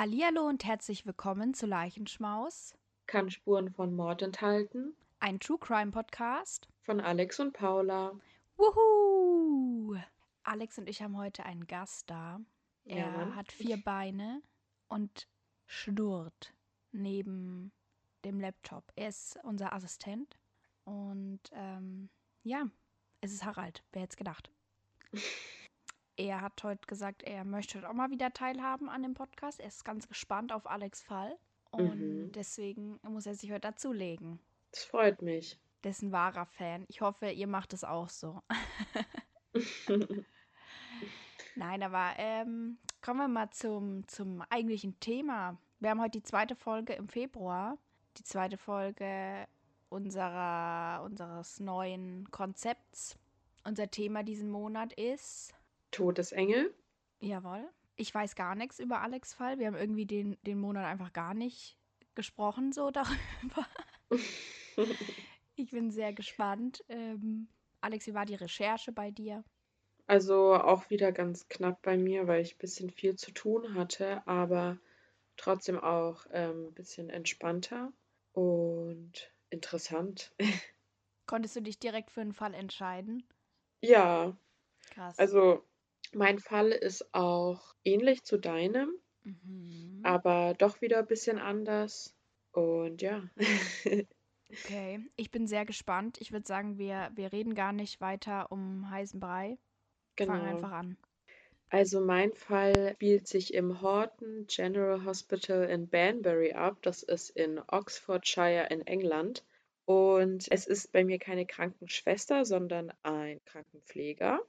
Hallihallo und herzlich willkommen zu Leichenschmaus, Kann Spuren von Mord enthalten. ein True Crime Podcast. Von Alex und Paula. Wuhu! Alex und ich haben heute einen Gast da. Ja, Er Mann. hat vier Beine und schnurrt neben dem Laptop. Er ist unser Assistent und ähm, ja, es ist Harald. Wer hätte es gedacht? Er hat heute gesagt, er möchte heute auch mal wieder teilhaben an dem Podcast. Er ist ganz gespannt auf Alex Fall und Mhm. deswegen muss er sich heute dazulegen. Das freut mich. Der ist ein wahrer Fan. Ich hoffe, ihr macht es auch so. Nein, aber ähm, kommen wir mal zum, zum eigentlichen Thema. Wir haben heute die zweite Folge im Februar. Die zweite Folge unserer, unseres neuen Konzepts. Unser Thema diesen Monat ist, Todesengel. jawohl, ich weiß gar nichts über Alex Fall. Wir haben irgendwie den, den Monat einfach gar nicht gesprochen so darüber. Ich bin sehr gespannt. Ähm, Alex, wie war die Recherche bei dir? Also auch wieder ganz knapp bei mir, weil ich ein bisschen viel zu tun hatte, aber trotzdem auch ähm, ein bisschen entspannter und interessant. Konntest du dich direkt für einen Fall entscheiden? Ja, Krass. also mein Fall ist auch ähnlich zu deinem, Mhm. aber doch wieder ein bisschen anders. Und ja. Okay, ich bin sehr gespannt. Ich würde sagen, wir, wir reden gar nicht weiter um heißen Brei. Fangen Genau. einfach an. Also mein Fall spielt sich im Horton General Hospital in Banbury ab. Das ist in Oxfordshire in England. Und es ist bei mir keine Krankenschwester, sondern ein Krankenpfleger,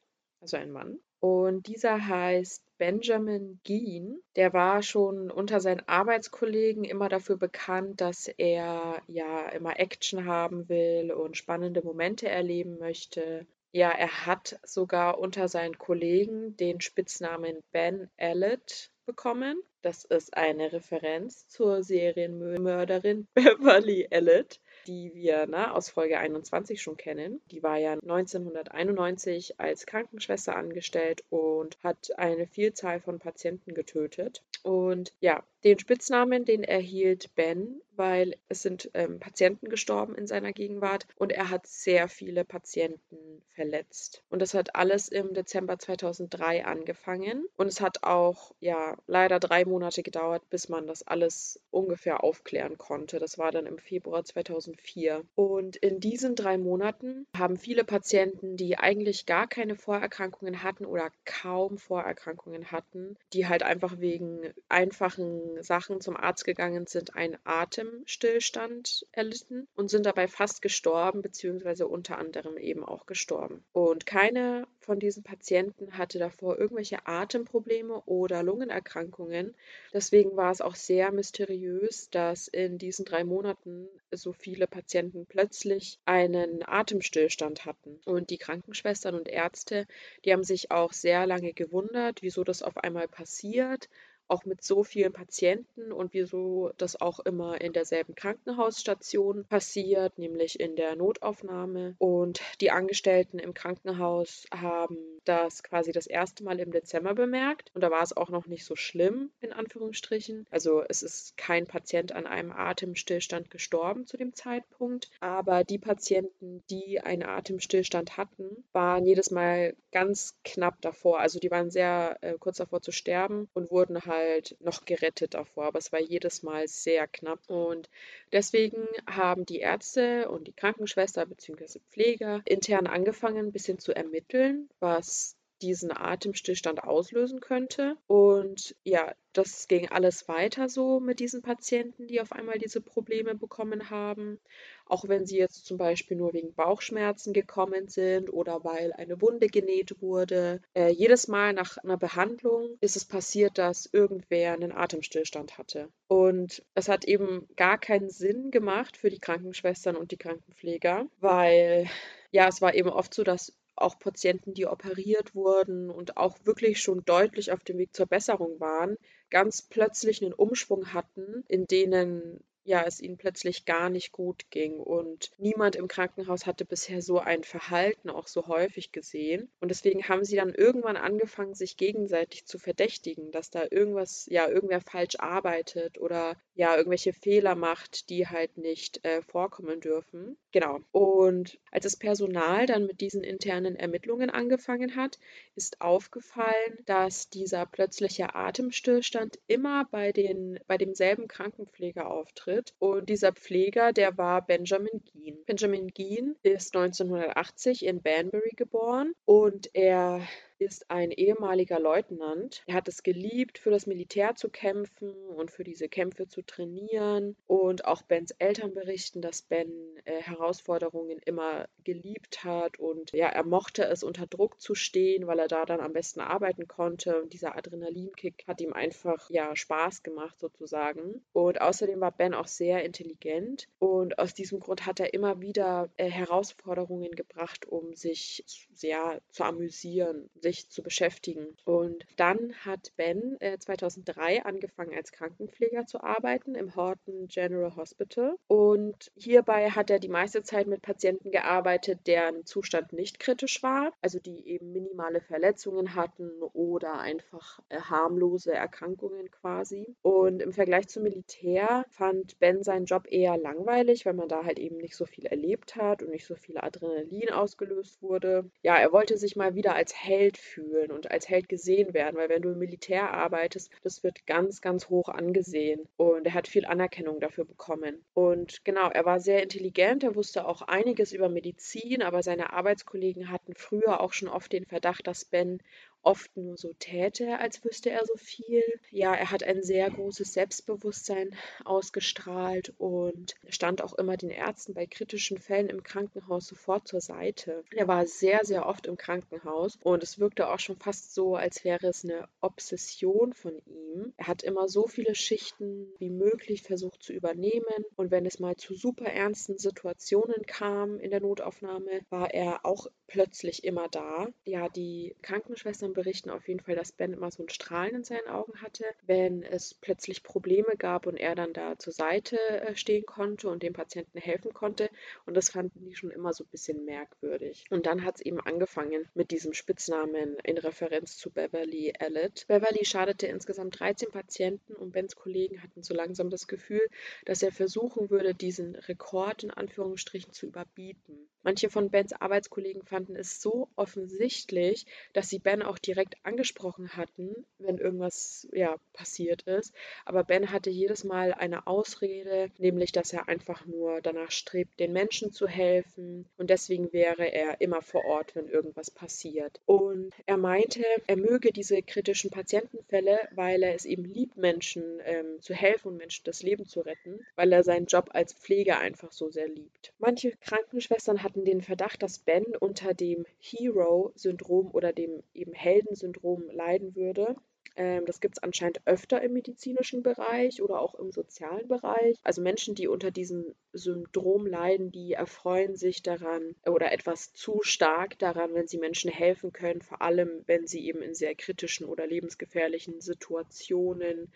also ein Mann. Und dieser heißt Benjamin Geen. Der war schon unter seinen Arbeitskollegen immer dafür bekannt, dass er ja immer Action haben will und spannende Momente erleben möchte. Ja, er hat sogar unter seinen Kollegen den Spitznamen Ben Elliot bekommen. Das ist eine Referenz zur Serienmörderin Beverly Elliot, die wir ne, aus Folge 21 schon kennen. Die war ja 1991 als Krankenschwester angestellt und hat eine Vielzahl von Patienten getötet. Und ja, den Spitznamen, den erhielt Ben, weil es sind ähm, Patienten gestorben in seiner Gegenwart und er hat sehr viele Patienten verletzt. Und das hat alles im Dezember 2003 angefangen und es hat auch ja leider drei Monate gedauert, bis man das alles ungefähr aufklären konnte. Das war dann im Februar 2004. Und in diesen drei Monaten haben viele Patienten, die eigentlich gar keine Vorerkrankungen hatten oder kaum Vorerkrankungen hatten, die halt einfach wegen einfachen Sachen zum Arzt gegangen sind, einen Atemstillstand erlitten und sind dabei fast gestorben, beziehungsweise unter anderem eben auch gestorben. Und keine von diesen Patienten hatte davor irgendwelche Atemprobleme oder Lungenerkrankungen. Deswegen war es auch sehr mysteriös, dass in diesen drei Monaten so viele Patienten plötzlich einen Atemstillstand hatten. Und die Krankenschwestern und Ärzte, die haben sich auch sehr lange gewundert, wieso das auf einmal passiert auch mit so vielen Patienten und wieso das auch immer in derselben Krankenhausstation passiert, nämlich in der Notaufnahme. Und die Angestellten im Krankenhaus haben das quasi das erste Mal im Dezember bemerkt und da war es auch noch nicht so schlimm, in Anführungsstrichen. Also es ist kein Patient an einem Atemstillstand gestorben zu dem Zeitpunkt, aber die Patienten, die einen Atemstillstand hatten, waren jedes Mal ganz knapp davor. Also die waren sehr äh, kurz davor zu sterben und wurden halt noch gerettet davor, aber es war jedes Mal sehr knapp. Und deswegen haben die Ärzte und die Krankenschwester bzw. Pfleger intern angefangen, ein bisschen zu ermitteln, was diesen Atemstillstand auslösen könnte. Und ja, das ging alles weiter so mit diesen Patienten, die auf einmal diese Probleme bekommen haben. Auch wenn sie jetzt zum Beispiel nur wegen Bauchschmerzen gekommen sind oder weil eine Wunde genäht wurde. Äh, jedes Mal nach einer Behandlung ist es passiert, dass irgendwer einen Atemstillstand hatte. Und es hat eben gar keinen Sinn gemacht für die Krankenschwestern und die Krankenpfleger, weil ja, es war eben oft so, dass auch Patienten, die operiert wurden und auch wirklich schon deutlich auf dem Weg zur Besserung waren, ganz plötzlich einen Umschwung hatten, in denen ja, es ihnen plötzlich gar nicht gut ging. Und niemand im Krankenhaus hatte bisher so ein Verhalten auch so häufig gesehen. Und deswegen haben sie dann irgendwann angefangen, sich gegenseitig zu verdächtigen, dass da irgendwas, ja, irgendwer falsch arbeitet oder ja, irgendwelche Fehler macht, die halt nicht äh, vorkommen dürfen. Genau. Und als das Personal dann mit diesen internen Ermittlungen angefangen hat, ist aufgefallen, dass dieser plötzliche Atemstillstand immer bei, den, bei demselben Krankenpfleger auftritt. Und dieser Pfleger, der war Benjamin Geen. Benjamin Geen ist 1980 in Banbury geboren und er ist ein ehemaliger Leutnant. Er hat es geliebt, für das Militär zu kämpfen und für diese Kämpfe zu trainieren. Und auch Bens Eltern berichten, dass Ben äh, Herausforderungen immer geliebt hat und ja, er mochte es, unter Druck zu stehen, weil er da dann am besten arbeiten konnte. Und dieser Adrenalinkick hat ihm einfach ja Spaß gemacht sozusagen. Und außerdem war Ben auch sehr intelligent und aus diesem Grund hat er immer wieder äh, Herausforderungen gebracht, um sich sehr zu amüsieren, sich sich zu beschäftigen. Und dann hat Ben äh, 2003 angefangen als Krankenpfleger zu arbeiten im Horton General Hospital. Und hierbei hat er die meiste Zeit mit Patienten gearbeitet, deren Zustand nicht kritisch war, also die eben minimale Verletzungen hatten oder einfach äh, harmlose Erkrankungen quasi. Und im Vergleich zum Militär fand Ben seinen Job eher langweilig, weil man da halt eben nicht so viel erlebt hat und nicht so viel Adrenalin ausgelöst wurde. Ja, er wollte sich mal wieder als Held fühlen und als Held gesehen werden, weil wenn du im Militär arbeitest, das wird ganz, ganz hoch angesehen und er hat viel Anerkennung dafür bekommen. Und genau, er war sehr intelligent, er wusste auch einiges über Medizin, aber seine Arbeitskollegen hatten früher auch schon oft den Verdacht, dass Ben oft nur so täte, als wüsste er so viel. Ja, er hat ein sehr großes Selbstbewusstsein ausgestrahlt und stand auch immer den Ärzten bei kritischen Fällen im Krankenhaus sofort zur Seite. Er war sehr, sehr oft im Krankenhaus und es wirkte auch schon fast so, als wäre es eine Obsession von ihm. Er hat immer so viele Schichten wie möglich versucht zu übernehmen und wenn es mal zu super ernsten Situationen kam in der Notaufnahme, war er auch plötzlich immer da. Ja, die Krankenschwestern berichten auf jeden Fall, dass Ben immer so ein Strahlen in seinen Augen hatte, wenn es plötzlich Probleme gab und er dann da zur Seite äh, stehen konnte und dem Patienten helfen konnte. Und das fanden die schon immer so ein bisschen merkwürdig. Und dann hat es eben angefangen mit diesem Spitznamen in Referenz zu Beverly Elliott. Beverly schadete insgesamt 13 Patienten und Bens Kollegen hatten so langsam das Gefühl, dass er versuchen würde, diesen Rekord in Anführungsstrichen zu überbieten. Manche von Bens Arbeitskollegen fanden es so offensichtlich, dass sie Ben auch direkt angesprochen hatten, wenn irgendwas ja, passiert ist. Aber Ben hatte jedes Mal eine Ausrede, nämlich dass er einfach nur danach strebt, den Menschen zu helfen. Und deswegen wäre er immer vor Ort, wenn irgendwas passiert. Und er meinte, er möge diese kritischen Patientenfälle, weil er es eben liebt, Menschen ähm, zu helfen und Menschen das Leben zu retten, weil er seinen Job als Pfleger einfach so sehr liebt. Manche Krankenschwestern hatten den Verdacht, dass Ben unter dem Hero-Syndrom oder dem eben Heldensyndrom leiden würde. Ähm, das gibt es anscheinend öfter im medizinischen Bereich oder auch im sozialen Bereich. Also Menschen, die unter diesem Syndrom leiden, die erfreuen sich daran oder etwas zu stark daran, wenn sie Menschen helfen können, vor allem wenn sie eben in sehr kritischen oder lebensgefährlichen Situationen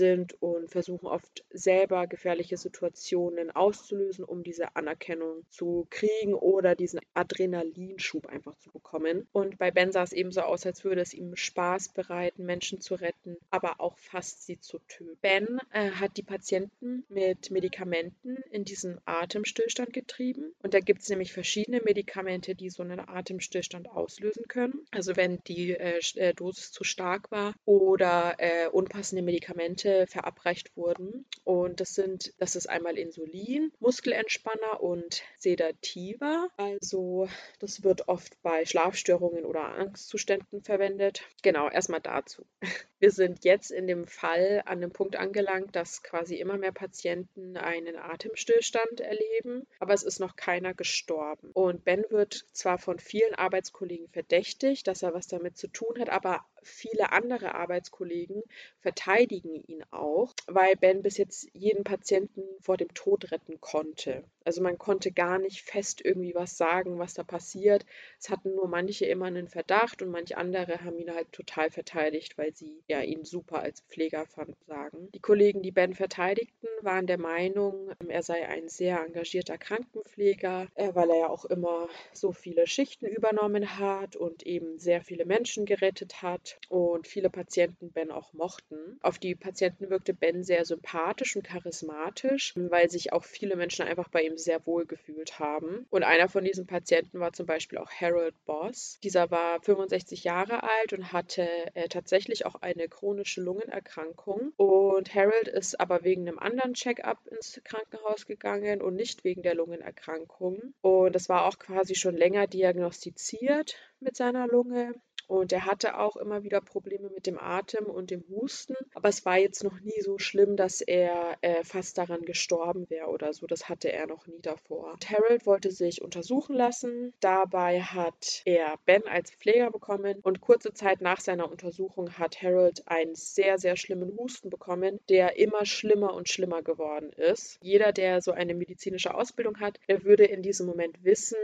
sind und versuchen oft selber gefährliche Situationen auszulösen, um diese Anerkennung zu kriegen oder diesen Adrenalinschub einfach zu bekommen. Und bei Ben sah es eben so aus, als würde es ihm Spaß bereiten, Menschen zu retten, aber auch fast sie zu töten. Ben äh, hat die Patienten mit Medikamenten in diesen Atemstillstand getrieben. Und da gibt es nämlich verschiedene Medikamente, die so einen Atemstillstand auslösen können. Also wenn die äh, äh Dosis zu stark war oder äh, unpassende Medikamente Medikamente verabreicht wurden. Und das sind, das ist einmal Insulin, Muskelentspanner und Sedativa. Also das wird oft bei Schlafstörungen oder Angstzuständen verwendet. Genau, erstmal dazu. Wir sind jetzt in dem Fall an dem Punkt angelangt, dass quasi immer mehr Patienten einen Atemstillstand erleben, aber es ist noch keiner gestorben. Und Ben wird zwar von vielen Arbeitskollegen verdächtigt, dass er was damit zu tun hat, aber viele andere Arbeitskollegen verteidigen ihn ihn auch, weil Ben bis jetzt jeden Patienten vor dem Tod retten konnte. Also man konnte gar nicht fest irgendwie was sagen, was da passiert. Es hatten nur manche immer einen Verdacht und manche andere haben ihn halt total verteidigt, weil sie ja ihn super als Pfleger fanden, sagen. Die Kollegen, die Ben verteidigten, waren der Meinung, er sei ein sehr engagierter Krankenpfleger, äh, weil er ja auch immer so viele Schichten übernommen hat und eben sehr viele Menschen gerettet hat und viele Patienten Ben auch mochten. Auf die Patienten wirkte Ben sehr sympathisch und charismatisch, weil sich auch viele Menschen einfach bei ihm sehr wohl gefühlt haben. Und einer von diesen Patienten war zum Beispiel auch Harold Boss. Dieser war 65 Jahre alt und hatte äh, tatsächlich auch eine chronische Lungenerkrankung. Und Harold ist aber wegen einem anderen Check-up ins Krankenhaus gegangen und nicht wegen der Lungenerkrankung. Und das war auch quasi schon länger diagnostiziert mit seiner Lunge. Und er hatte auch immer wieder Probleme mit dem Atem und dem Husten. Aber es war jetzt noch nie so schlimm, dass er äh, fast daran gestorben wäre oder so. Das hatte er noch nie davor. Und Harold wollte sich untersuchen lassen. Dabei hat er Ben als Pfleger bekommen. Und kurze Zeit nach seiner Untersuchung hat Harold einen sehr, sehr schlimmen Husten bekommen, der immer schlimmer und schlimmer geworden ist. Jeder, der so eine medizinische Ausbildung hat, der würde in diesem Moment wissen,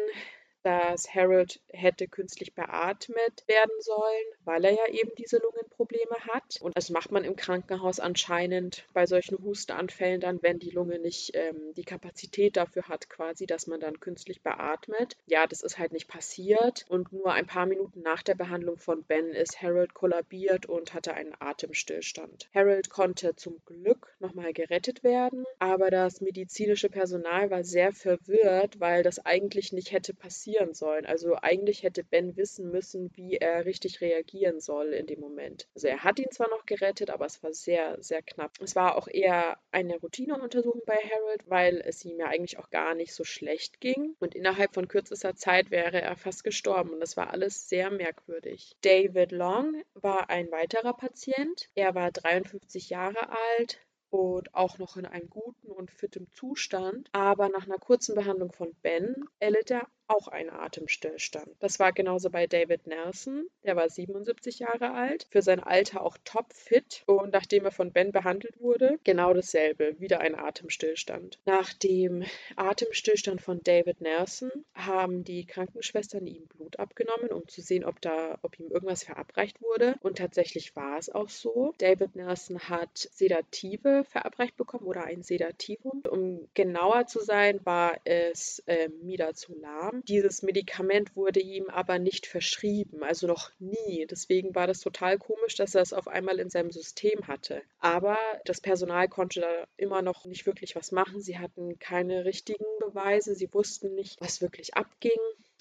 dass Harold hätte künstlich beatmet werden sollen, weil er ja eben diese Lungenprobleme hat. Und das macht man im Krankenhaus anscheinend bei solchen Hustenanfällen dann, wenn die Lunge nicht ähm, die Kapazität dafür hat, quasi, dass man dann künstlich beatmet. Ja, das ist halt nicht passiert. Und nur ein paar Minuten nach der Behandlung von Ben ist Harold kollabiert und hatte einen Atemstillstand. Harold konnte zum Glück nochmal gerettet werden, aber das medizinische Personal war sehr verwirrt, weil das eigentlich nicht hätte passieren sollen. Also eigentlich hätte Ben wissen müssen, wie er richtig reagieren soll in dem Moment. Also er hat ihn zwar noch gerettet, aber es war sehr, sehr knapp. Es war auch eher eine Routineuntersuchung bei Harold, weil es ihm ja eigentlich auch gar nicht so schlecht ging. Und innerhalb von kürzester Zeit wäre er fast gestorben. Und das war alles sehr merkwürdig. David Long war ein weiterer Patient. Er war 53 Jahre alt, und auch noch in einem guten und fitten Zustand. Aber nach einer kurzen Behandlung von Ben erlitt er auch ein Atemstillstand. Das war genauso bei David Nelson, der war 77 Jahre alt, für sein Alter auch topfit und nachdem er von Ben behandelt wurde, genau dasselbe, wieder ein Atemstillstand. Nach dem Atemstillstand von David Nelson haben die Krankenschwestern ihm Blut abgenommen, um zu sehen, ob da, ob ihm irgendwas verabreicht wurde und tatsächlich war es auch so. David Nelson hat Sedative verabreicht bekommen oder ein Sedativum. Um genauer zu sein, war es äh, Midazolam dieses Medikament wurde ihm aber nicht verschrieben, also noch nie. Deswegen war das total komisch, dass er es auf einmal in seinem System hatte. Aber das Personal konnte da immer noch nicht wirklich was machen. Sie hatten keine richtigen Beweise, sie wussten nicht, was wirklich abging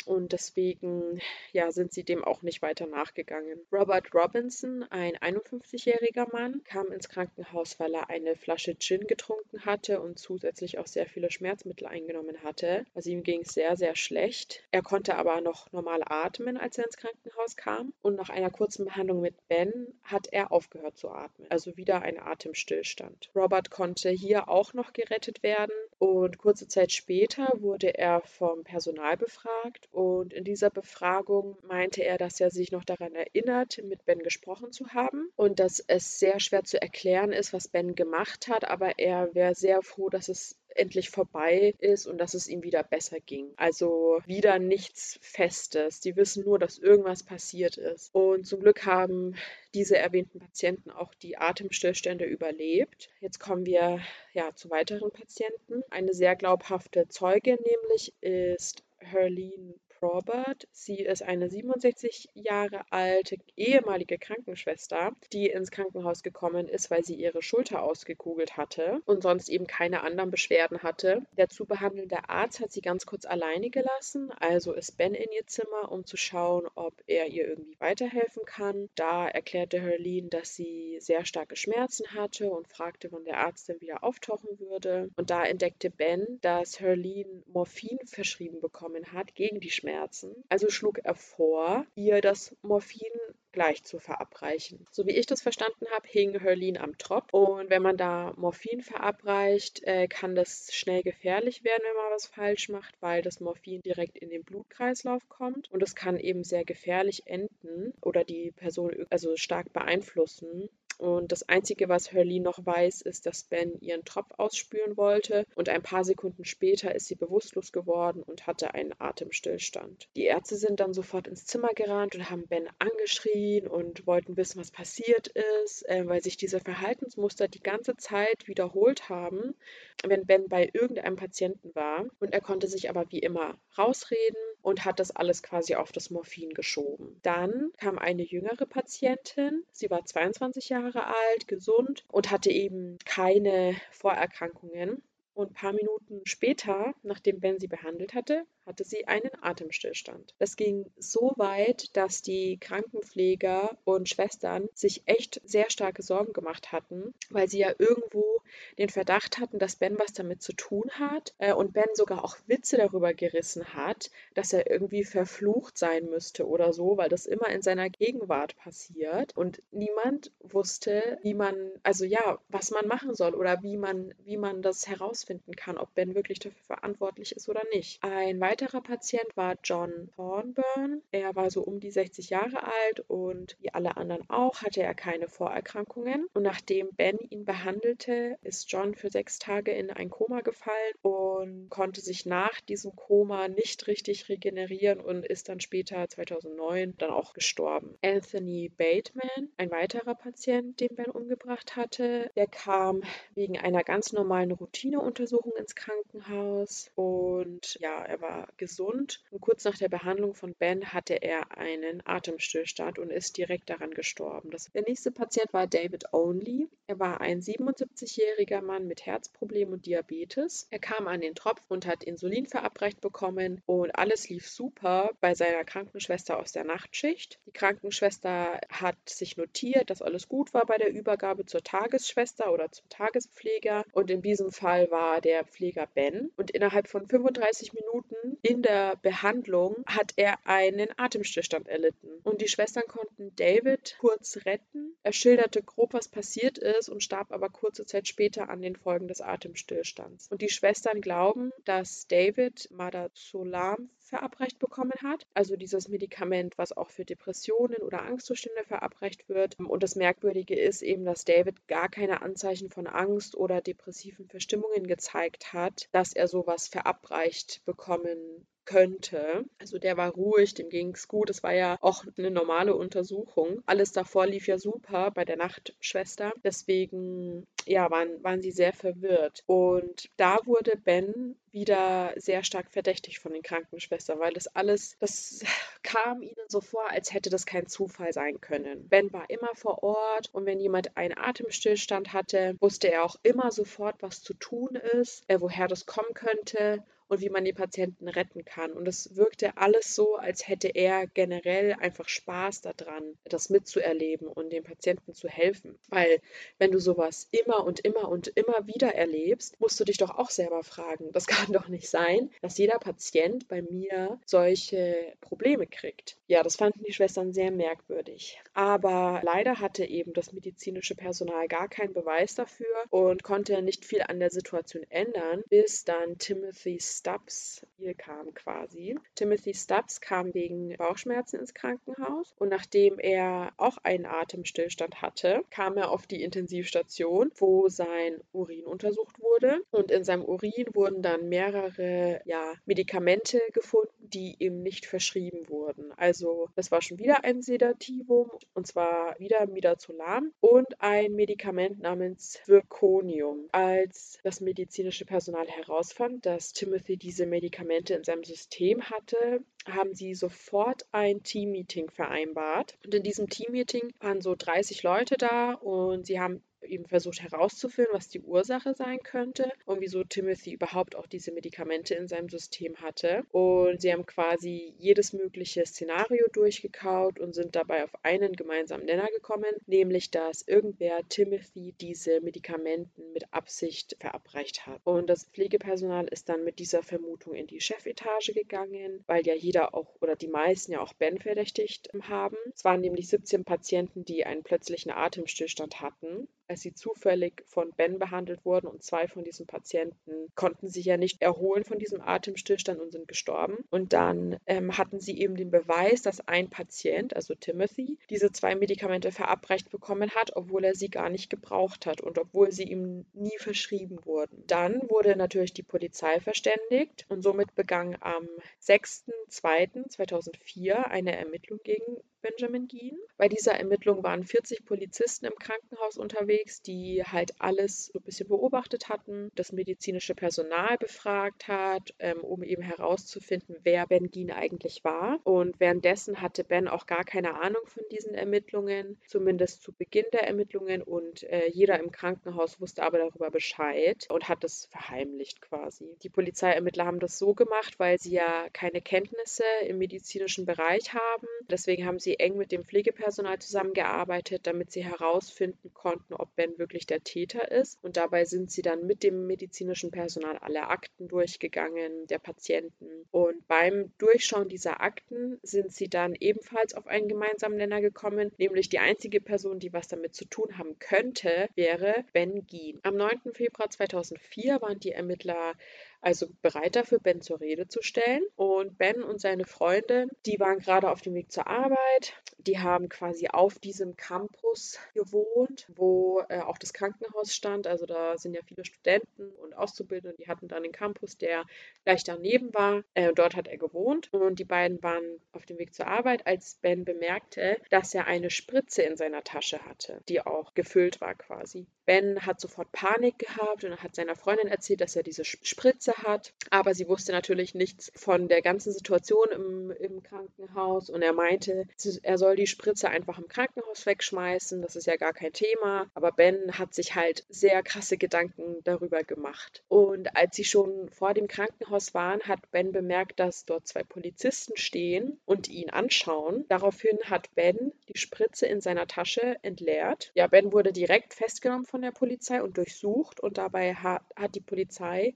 und deswegen ja, sind sie dem auch nicht weiter nachgegangen. Robert Robinson, ein 51-jähriger Mann, kam ins Krankenhaus, weil er eine Flasche Gin getrunken hatte und zusätzlich auch sehr viele Schmerzmittel eingenommen hatte. Also ihm ging es sehr, sehr schlecht. Er konnte aber noch normal atmen, als er ins Krankenhaus kam. Und nach einer kurzen Behandlung mit Ben hat er aufgehört zu atmen. Also wieder ein Atemstillstand. Robert konnte hier auch noch gerettet werden und kurze Zeit später wurde er vom Personal befragt. Und in dieser Befragung meinte er, dass er sich noch daran erinnert, mit Ben gesprochen zu haben und dass es sehr schwer zu erklären ist, was Ben gemacht hat, aber er wäre sehr froh, dass es endlich vorbei ist und dass es ihm wieder besser ging. Also wieder nichts Festes. Die wissen nur, dass irgendwas passiert ist. Und zum Glück haben diese erwähnten Patienten auch die Atemstillstände überlebt. Jetzt kommen wir ja zu weiteren Patienten. Eine sehr glaubhafte Zeugin nämlich ist Herlene Robert. Sie ist eine 67 Jahre alte ehemalige Krankenschwester, die ins Krankenhaus gekommen ist, weil sie ihre Schulter ausgekugelt hatte und sonst eben keine anderen Beschwerden hatte. Der zu behandelnde Arzt hat sie ganz kurz alleine gelassen, also ist Ben in ihr Zimmer, um zu schauen, ob er ihr irgendwie weiterhelfen kann. Da erklärte Herlene, dass sie sehr starke Schmerzen hatte und fragte, wann der Arzt denn wieder auftauchen würde. Und da entdeckte Ben, dass Herlene Morphin verschrieben bekommen hat gegen die Schmerzen Schmerzen. Also schlug er vor, ihr das Morphin gleich zu verabreichen. So wie ich das verstanden habe, hing Hurlin am Tropf. Und wenn man da Morphin verabreicht, äh, kann das schnell gefährlich werden, wenn man was falsch macht, weil das Morphin direkt in den Blutkreislauf kommt. Und es kann eben sehr gefährlich enden oder die Person also stark beeinflussen Und das Einzige, was Hurley noch weiß, ist, dass Ben ihren Tropf ausspüren wollte und ein paar Sekunden später ist sie bewusstlos geworden und hatte einen Atemstillstand. Die Ärzte sind dann sofort ins Zimmer gerannt und haben Ben angeschrien und wollten wissen, was passiert ist, äh, weil sich diese Verhaltensmuster die ganze Zeit wiederholt haben, wenn Ben bei irgendeinem Patienten war. Und er konnte sich aber wie immer rausreden und hat das alles quasi auf das Morphin geschoben. Dann kam eine jüngere Patientin, sie war 22 Jahre alt, gesund und hatte eben keine Vorerkrankungen. Und ein paar Minuten später, nachdem Ben sie behandelt hatte, hatte sie einen Atemstillstand. Das ging so weit, dass die Krankenpfleger und Schwestern sich echt sehr starke Sorgen gemacht hatten, weil sie ja irgendwo den Verdacht hatten, dass Ben was damit zu tun hat äh, und Ben sogar auch Witze darüber gerissen hat, dass er irgendwie verflucht sein müsste oder so, weil das immer in seiner Gegenwart passiert und niemand wusste, wie man, also ja, was man machen soll oder wie man, wie man das herausfinden kann, ob Ben wirklich dafür verantwortlich ist oder nicht. Ein Patient war John Thornburn. Er war so um die 60 Jahre alt und wie alle anderen auch hatte er keine Vorerkrankungen. Und nachdem Ben ihn behandelte, ist John für sechs Tage in ein Koma gefallen und konnte sich nach diesem Koma nicht richtig regenerieren und ist dann später 2009 dann auch gestorben. Anthony Bateman, ein weiterer Patient, den Ben umgebracht hatte, der kam wegen einer ganz normalen Routineuntersuchung ins Krankenhaus und ja, er war gesund und kurz nach der Behandlung von Ben hatte er einen Atemstillstand und ist direkt daran gestorben. Das, der nächste Patient war David Only. Er war ein 77-jähriger Mann mit Herzproblemen und Diabetes. Er kam an den Tropf und hat Insulin verabreicht bekommen und alles lief super bei seiner Krankenschwester aus der Nachtschicht. Die Krankenschwester hat sich notiert, dass alles gut war bei der Übergabe zur Tagesschwester oder zum Tagespfleger und in diesem Fall war der Pfleger Ben und innerhalb von 35 Minuten in der Behandlung hat er einen Atemstillstand erlitten. Und die Schwestern konnten David kurz retten. Er schilderte grob, was passiert ist und starb aber kurze Zeit später an den Folgen des Atemstillstands. Und die Schwestern glauben, dass David Madazolam verabreicht bekommen hat. Also dieses Medikament, was auch für Depressionen oder Angstzustände verabreicht wird. Und das Merkwürdige ist eben, dass David gar keine Anzeichen von Angst oder depressiven Verstimmungen gezeigt hat, dass er sowas verabreicht bekommen könnte. Also der war ruhig, dem ging es gut. Es war ja auch eine normale Untersuchung. Alles davor lief ja super bei der Nachtschwester. Deswegen ja, waren, waren sie sehr verwirrt. Und da wurde Ben wieder sehr stark verdächtig von den Krankenschwestern, weil das alles, das kam ihnen so vor, als hätte das kein Zufall sein können. Ben war immer vor Ort und wenn jemand einen Atemstillstand hatte, wusste er auch immer sofort, was zu tun ist, äh, woher das kommen könnte und wie man die Patienten retten kann. Und es wirkte alles so, als hätte er generell einfach Spaß daran, das mitzuerleben und den Patienten zu helfen. Weil wenn du sowas immer und immer und immer wieder erlebst, musst du dich doch auch selber fragen, das kann doch nicht sein, dass jeder Patient bei mir solche Probleme kriegt. Ja, das fanden die Schwestern sehr merkwürdig. Aber leider hatte eben das medizinische Personal gar keinen Beweis dafür und konnte nicht viel an der Situation ändern, bis dann Timothy Stubbs hier kam quasi. Timothy Stubbs kam wegen Bauchschmerzen ins Krankenhaus und nachdem er auch einen Atemstillstand hatte, kam er auf die Intensivstation, wo sein Urin untersucht wurde und in seinem Urin wurden dann mehrere ja, Medikamente gefunden, die ihm nicht verschrieben wurden. Also das war schon wieder ein Sedativum und zwar wieder Midazolam und ein Medikament namens Zirconium. Als das medizinische Personal herausfand, dass Timothy Timothy diese Medikamente in seinem System hatte, haben sie sofort ein Team-Meeting vereinbart. Und in diesem Team-Meeting waren so 30 Leute da und sie haben eben versucht herauszufinden, was die Ursache sein könnte und wieso Timothy überhaupt auch diese Medikamente in seinem System hatte. Und sie haben quasi jedes mögliche Szenario durchgekaut und sind dabei auf einen gemeinsamen Nenner gekommen, nämlich dass irgendwer Timothy diese Medikamenten mit Absicht verabreicht hat. Und das Pflegepersonal ist dann mit dieser Vermutung in die Chefetage gegangen, weil ja jeder auch oder die meisten ja auch Ben verdächtigt haben. Es waren nämlich 17 Patienten, die einen plötzlichen Atemstillstand hatten als sie zufällig von Ben behandelt wurden und zwei von diesen Patienten konnten sich ja nicht erholen von diesem Atemstillstand und sind gestorben. Und dann ähm, hatten sie eben den Beweis, dass ein Patient, also Timothy, diese zwei Medikamente verabreicht bekommen hat, obwohl er sie gar nicht gebraucht hat und obwohl sie ihm nie verschrieben wurden. Dann wurde natürlich die Polizei verständigt und somit begann am 6.2.2004 eine Ermittlung gegen Benjamin Geen. Bei dieser Ermittlung waren 40 Polizisten im Krankenhaus unterwegs, die halt alles so ein bisschen beobachtet hatten, das medizinische Personal befragt hat, ähm, um eben herauszufinden, wer Ben Geen eigentlich war. Und währenddessen hatte Ben auch gar keine Ahnung von diesen Ermittlungen, zumindest zu Beginn der Ermittlungen. Und äh, jeder im Krankenhaus wusste aber darüber Bescheid und hat es verheimlicht quasi. Die Polizeiermittler haben das so gemacht, weil sie ja keine Kenntnisse im medizinischen Bereich haben. Deswegen haben sie eng mit dem Pflegepersonal zusammengearbeitet, damit sie herausfinden konnten, ob Ben wirklich der Täter ist. Und dabei sind sie dann mit dem medizinischen Personal alle Akten durchgegangen, der Patienten. Und beim Durchschauen dieser Akten sind sie dann ebenfalls auf einen gemeinsamen Nenner gekommen, nämlich die einzige Person, die was damit zu tun haben könnte, wäre Ben Geen. Am 9. Februar 2004 waren die Ermittler also bereit dafür, Ben zur Rede zu stellen. Und Ben und seine Freundin, die waren gerade auf dem Weg zur Arbeit. Die haben quasi auf diesem Campus gewohnt, wo äh, auch das Krankenhaus stand. Also da sind ja viele Studenten und Auszubildende, die hatten dann den Campus, der gleich daneben war. Äh, dort hat er gewohnt. Und die beiden waren auf dem Weg zur Arbeit, als Ben bemerkte, dass er eine Spritze in seiner Tasche hatte, die auch gefüllt war quasi. Ben hat sofort Panik gehabt und hat seiner Freundin erzählt, dass er diese Spritze hat. Aber sie wusste natürlich nichts von der ganzen Situation im, im Krankenhaus und er meinte, er soll die Spritze einfach im Krankenhaus wegschmeißen. Das ist ja gar kein Thema. Aber Ben hat sich halt sehr krasse Gedanken darüber gemacht. Und als sie schon vor dem Krankenhaus waren, hat Ben bemerkt, dass dort zwei Polizisten stehen und ihn anschauen. Daraufhin hat Ben die Spritze in seiner Tasche entleert. Ja, Ben wurde direkt festgenommen von der Polizei und durchsucht und dabei hat, hat die Polizei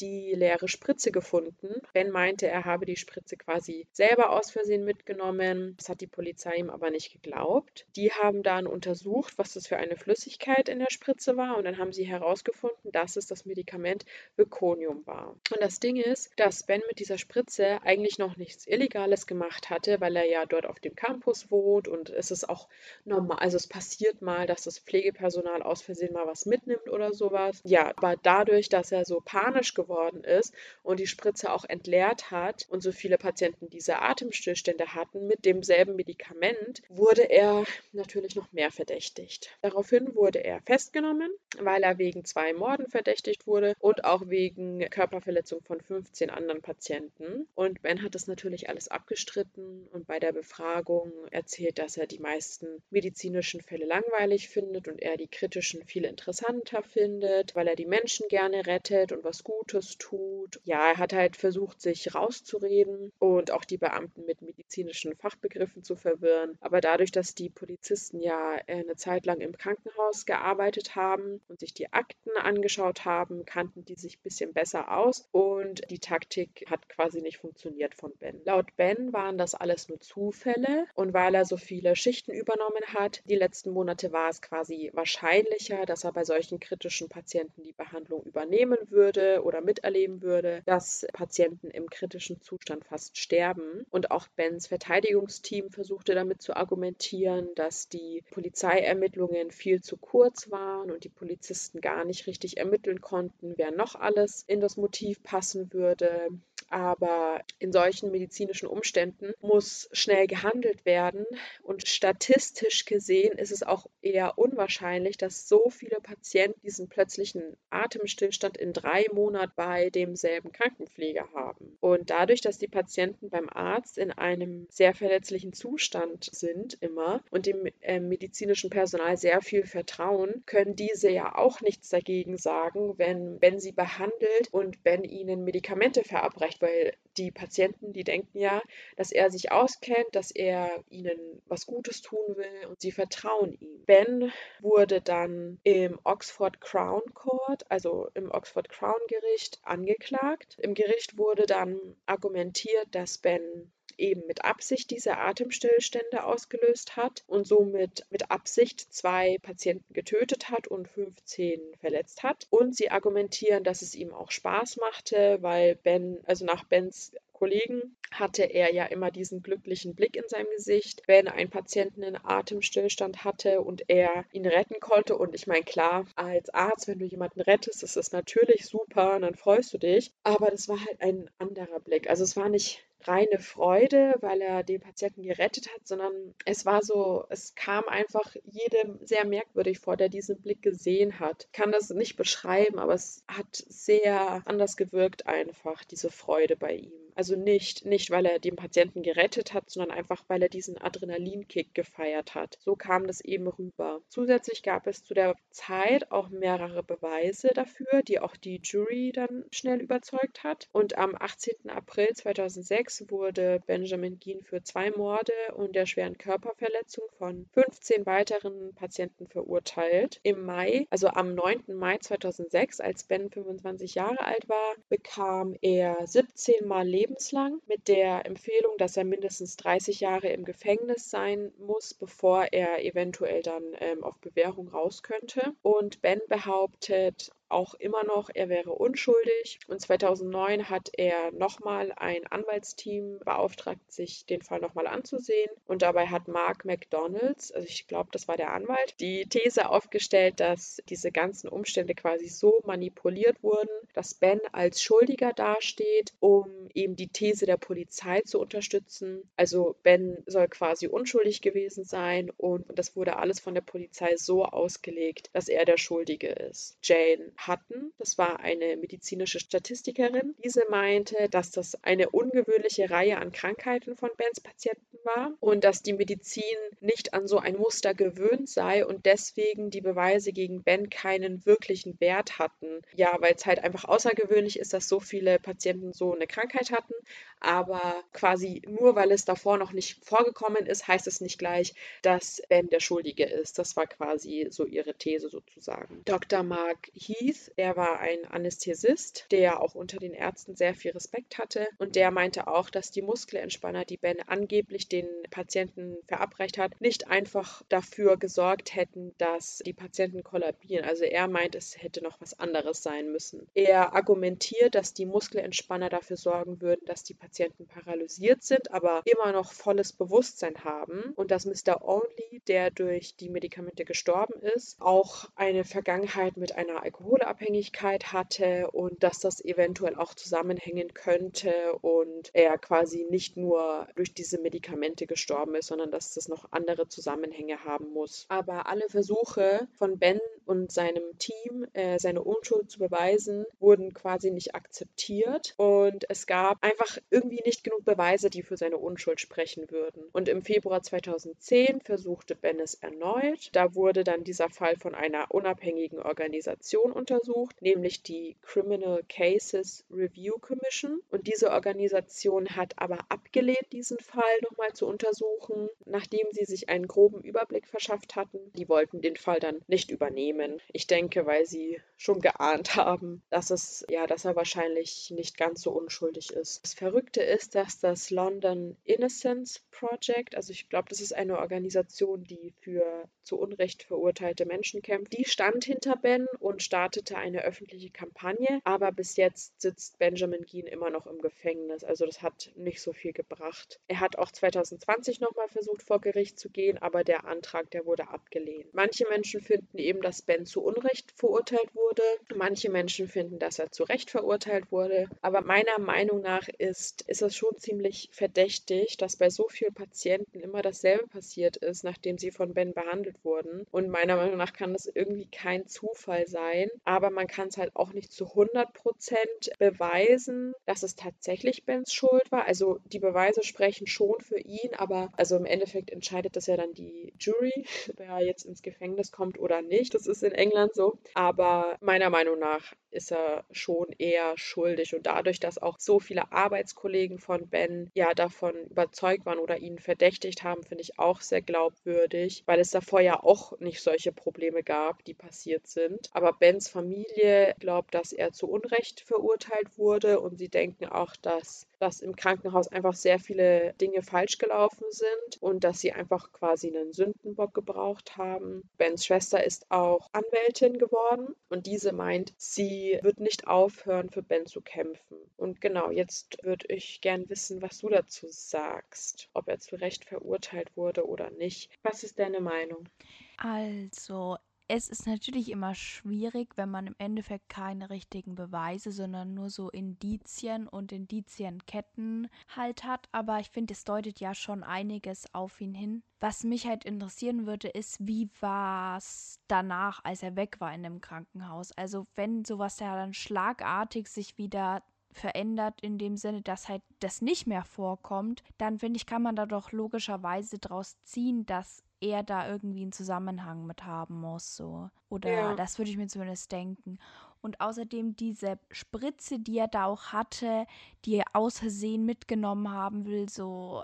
die leere Spritze gefunden. Ben meinte, er habe die Spritze quasi selber aus Versehen mitgenommen. Das hat die Polizei ihm aber nicht geglaubt. Die haben dann untersucht, was das für eine Flüssigkeit in der Spritze war und dann haben sie herausgefunden, dass es das Medikament Viconium war. Und das Ding ist, dass Ben mit dieser Spritze eigentlich noch nichts Illegales gemacht hatte, weil er ja dort auf dem Campus wohnt und es ist auch normal, also es passiert mal, dass das Pflegepersonal aus Versehen mal was mitnimmt oder sowas. Ja, aber dadurch, dass er so panisch geworden geworden ist und die Spritze auch entleert hat und so viele Patienten diese Atemstillstände hatten mit demselben Medikament, wurde er natürlich noch mehr verdächtigt. Daraufhin wurde er festgenommen, weil er wegen zwei Morden verdächtigt wurde und auch wegen Körperverletzung von 15 anderen Patienten. Und Ben hat das natürlich alles abgestritten und bei der Befragung erzählt, dass er die meisten medizinischen Fälle langweilig findet und er die kritischen viel interessanter findet, weil er die Menschen gerne rettet und was Gutes Gutes tut. Ja, er hat halt versucht, sich rauszureden und auch die Beamten mit medizinischen Fachbegriffen zu verwirren. Aber dadurch, dass die Polizisten ja eine Zeit lang im Krankenhaus gearbeitet haben und sich die Akten angeschaut haben, kannten die sich ein bisschen besser aus und die Taktik hat quasi nicht funktioniert von Ben. Laut Ben waren das alles nur Zufälle und weil er so viele Schichten übernommen hat, die letzten Monate war es quasi wahrscheinlicher, dass er bei solchen kritischen Patienten die Behandlung übernehmen würde oder miterleben würde, dass Patienten im kritischen Zustand fast sterben. Und auch Bens Verteidigungsteam versuchte damit zu argumentieren, dass die Polizeiermittlungen viel zu kurz waren und die Polizisten gar nicht richtig ermitteln konnten, wer noch alles in das Motiv passen würde. Aber in solchen medizinischen Umständen muss schnell gehandelt werden. Und statistisch gesehen ist es auch eher unwahrscheinlich, dass so viele Patienten diesen plötzlichen Atemstillstand in drei Monaten bei demselben Krankenpfleger haben. Und dadurch, dass die Patienten beim Arzt in einem sehr verletzlichen Zustand sind immer und dem äh, medizinischen Personal sehr viel vertrauen, können diese ja auch nichts dagegen sagen, wenn, wenn sie behandelt und wenn ihnen Medikamente verabreicht weil die Patienten, die denken ja, dass er sich auskennt, dass er ihnen was Gutes tun will und sie vertrauen ihm. Ben wurde dann im Oxford Crown Court, also im Oxford Crown Gericht, angeklagt. Im Gericht wurde dann argumentiert, dass Ben eben mit Absicht diese Atemstillstände ausgelöst hat und somit mit Absicht zwei Patienten getötet hat und 15 verletzt hat. Und sie argumentieren, dass es ihm auch Spaß machte, weil Ben, also nach Bens Kollegen hatte er ja immer diesen glücklichen Blick in seinem Gesicht, wenn ein Patienten einen Atemstillstand hatte und er ihn retten konnte. Und ich meine, klar, als Arzt, wenn du jemanden rettest, ist das natürlich super und dann freust du dich. Aber das war halt ein anderer Blick. Also es war nicht reine Freude, weil er den Patienten gerettet hat, sondern es war so, es kam einfach jedem sehr merkwürdig vor, der diesen Blick gesehen hat. Ich kann das nicht beschreiben, aber es hat sehr anders gewirkt einfach, diese Freude bei ihm. Also nicht, nicht, weil er den Patienten gerettet hat, sondern einfach, weil er diesen Adrenalinkick gefeiert hat. So kam das eben rüber. Zusätzlich gab es zu der Zeit auch mehrere Beweise dafür, die auch die Jury dann schnell überzeugt hat. Und am 18. April 2006 wurde Benjamin Geen für zwei Morde und der schweren Körperverletzung von 15 weiteren Patienten verurteilt. Im Mai, also am 9. Mai 2006, als Ben 25 Jahre alt war, bekam er 17 Mal Leben lebenslang mit der Empfehlung, dass er mindestens 30 Jahre im Gefängnis sein muss, bevor er eventuell dann ähm, auf Bewährung raus könnte. Und Ben behauptet, auch immer noch, er wäre unschuldig. Und 2009 hat er nochmal ein Anwaltsteam beauftragt, sich den Fall nochmal anzusehen. Und dabei hat Mark McDonalds, also ich glaube, das war der Anwalt, die These aufgestellt, dass diese ganzen Umstände quasi so manipuliert wurden, dass Ben als Schuldiger dasteht, um eben die These der Polizei zu unterstützen. Also Ben soll quasi unschuldig gewesen sein und das wurde alles von der Polizei so ausgelegt, dass er der Schuldige ist. Jane hatten. Das war eine medizinische Statistikerin. Diese meinte, dass das eine ungewöhnliche Reihe an Krankheiten von Bens Patienten war und dass die Medizin nicht an so ein Muster gewöhnt sei und deswegen die Beweise gegen Ben keinen wirklichen Wert hatten. Ja, weil es halt einfach außergewöhnlich ist, dass so viele Patienten so eine Krankheit hatten, aber quasi nur weil es davor noch nicht vorgekommen ist, heißt es nicht gleich, dass Ben der Schuldige ist. Das war quasi so ihre These sozusagen. Dr. Mark Heath, er war ein Anästhesist, der auch unter den Ärzten sehr viel Respekt hatte und der meinte auch, dass die Muskelentspanner, die Ben angeblich den Patienten verabreicht hat, nicht einfach dafür gesorgt hätten, dass die Patienten kollabieren. Also er meint, es hätte noch was anderes sein müssen. Er argumentiert, dass die Muskelentspanner dafür sorgen würden, dass die Patienten paralysiert sind, aber immer noch volles Bewusstsein haben und dass Mr. Only, der durch die Medikamente gestorben ist, auch eine Vergangenheit mit einer Alkoholabhängigkeit hatte und dass das eventuell auch zusammenhängen könnte und er quasi nicht nur durch diese Medikamente gestorben ist, sondern dass das noch andere Zusammenhänge haben muss. Aber alle Versuche von Ben und seinem Team, äh, seine Unschuld zu beweisen, wurden quasi nicht akzeptiert und es gab einfach irgendwie nicht genug Beweise, die für seine Unschuld sprechen würden. Und im Februar 2010 versuchte Ben es erneut. Da wurde dann dieser Fall von einer unabhängigen Organisation untersucht, nämlich die Criminal Cases Review Commission. Und diese Organisation hat aber abgelehnt, diesen Fall nochmal zu untersuchen, nachdem sie sich einen groben Überblick verschafft hatten. Die wollten den Fall dann nicht übernehmen. Ich denke, weil sie schon geahnt haben, dass es ja, dass er wahrscheinlich nicht ganz so unschuldig ist. Das Verrückte ist, dass das London Innocence Project, also ich glaube, das ist eine Organisation, die für zu Unrecht verurteilte Menschen kämpft, die stand hinter Ben und startete eine öffentliche Kampagne, aber bis jetzt sitzt Benjamin Geen immer noch im Gefängnis, also das hat nicht so viel gebracht. Er hat auch 2020 nochmal versucht, vor Gericht zu gehen, aber der Antrag, der wurde abgelehnt. Manche Menschen finden eben, dass Ben zu Unrecht verurteilt wurde, manche Menschen finden, dass er zu Recht verurteilt wurde, aber meiner Meinung nach ist, ist es schon ziemlich verdächtig, dass bei so vielen Patienten immer dasselbe passiert ist, nachdem sie von Ben behandelt wurden. Und meiner Meinung nach kann das irgendwie kein Zufall sein. Aber man kann es halt auch nicht zu 100 Prozent beweisen, dass es tatsächlich Bens Schuld war. Also die Beweise sprechen schon für ihn, aber also im Endeffekt entscheidet das ja dann die Jury, wer jetzt ins Gefängnis kommt oder nicht. Das ist in England so. Aber meiner Meinung nach ist er schon eher schuldig. Und dadurch, dass auch so viele Arbeitskollegen von Ben ja davon überzeugt waren oder ihn verdächtigt haben, finde ich auch sehr glaubwürdig, weil es davor ja auch nicht solche Probleme gab, die passiert sind. Aber Bens Familie glaubt, dass er zu Unrecht verurteilt wurde und sie denken auch, dass dass im Krankenhaus einfach sehr viele Dinge falsch gelaufen sind und dass sie einfach quasi einen Sündenbock gebraucht haben. Bens Schwester ist auch Anwältin geworden und diese meint, sie wird nicht aufhören, für Ben zu kämpfen. Und genau, jetzt würde ich gern wissen, was du dazu sagst, ob er zu Recht verurteilt wurde oder nicht. Was ist deine Meinung? Also, es ist natürlich immer schwierig, wenn man im Endeffekt keine richtigen Beweise, sondern nur so Indizien und Indizienketten halt hat. Aber ich finde, es deutet ja schon einiges auf ihn hin. Was mich halt interessieren würde, ist, wie war es danach, als er weg war in dem Krankenhaus? Also wenn sowas ja dann schlagartig sich wieder verändert in dem Sinne, dass halt das nicht mehr vorkommt, dann finde ich, kann man da doch logischerweise draus ziehen, dass er da irgendwie einen Zusammenhang mit haben muss, so. Oder ja. das würde ich mir zumindest denken. Und außerdem diese Spritze, die er da auch hatte, die er aus Versehen mitgenommen haben will, so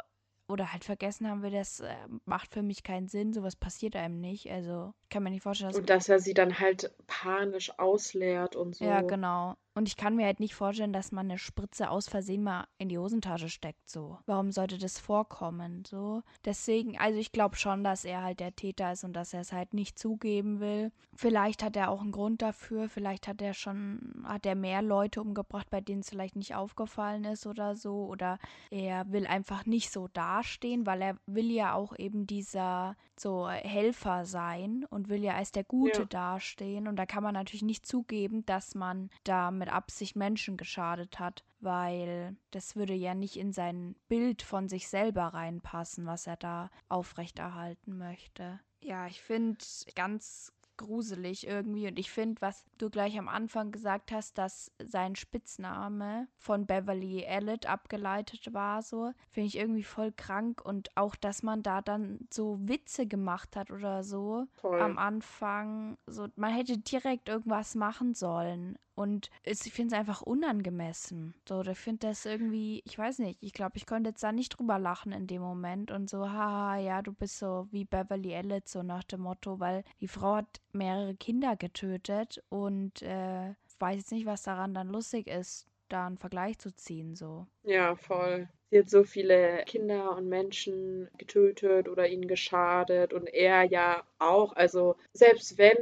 oder halt vergessen haben will, das äh, macht für mich keinen Sinn. Sowas passiert einem nicht. Also kann mir nicht vorstellen, dass. Und dass er sie dann halt panisch ausleert und so. Ja, genau. Und ich kann mir halt nicht vorstellen, dass man eine Spritze aus Versehen mal in die Hosentasche steckt, so. Warum sollte das vorkommen, so? Deswegen, also ich glaube schon, dass er halt der Täter ist und dass er es halt nicht zugeben will. Vielleicht hat er auch einen Grund dafür, vielleicht hat er schon, hat er mehr Leute umgebracht, bei denen es vielleicht nicht aufgefallen ist oder so. Oder er will einfach nicht so dastehen, weil er will ja auch eben dieser so Helfer sein und will ja als der Gute ja. dastehen. Und da kann man natürlich nicht zugeben, dass man da mit Absicht Menschen geschadet hat, weil das würde ja nicht in sein Bild von sich selber reinpassen, was er da aufrechterhalten möchte. Ja, ich finde ganz gruselig irgendwie. Und ich finde, was du gleich am Anfang gesagt hast, dass sein Spitzname von Beverly Elliot abgeleitet war, so, finde ich irgendwie voll krank. Und auch, dass man da dann so Witze gemacht hat oder so voll. am Anfang. So, man hätte direkt irgendwas machen sollen. Und ich finde es einfach unangemessen. So, ich finde das irgendwie, ich weiß nicht, ich glaube, ich konnte jetzt da nicht drüber lachen in dem Moment und so, haha, ja, du bist so wie Beverly Elliot, so nach dem Motto, weil die Frau hat mehrere Kinder getötet und äh, weiß jetzt nicht, was daran dann lustig ist, da einen Vergleich zu ziehen, so. Ja, voll. Sie hat so viele Kinder und Menschen getötet oder ihnen geschadet und er ja auch. Also selbst wenn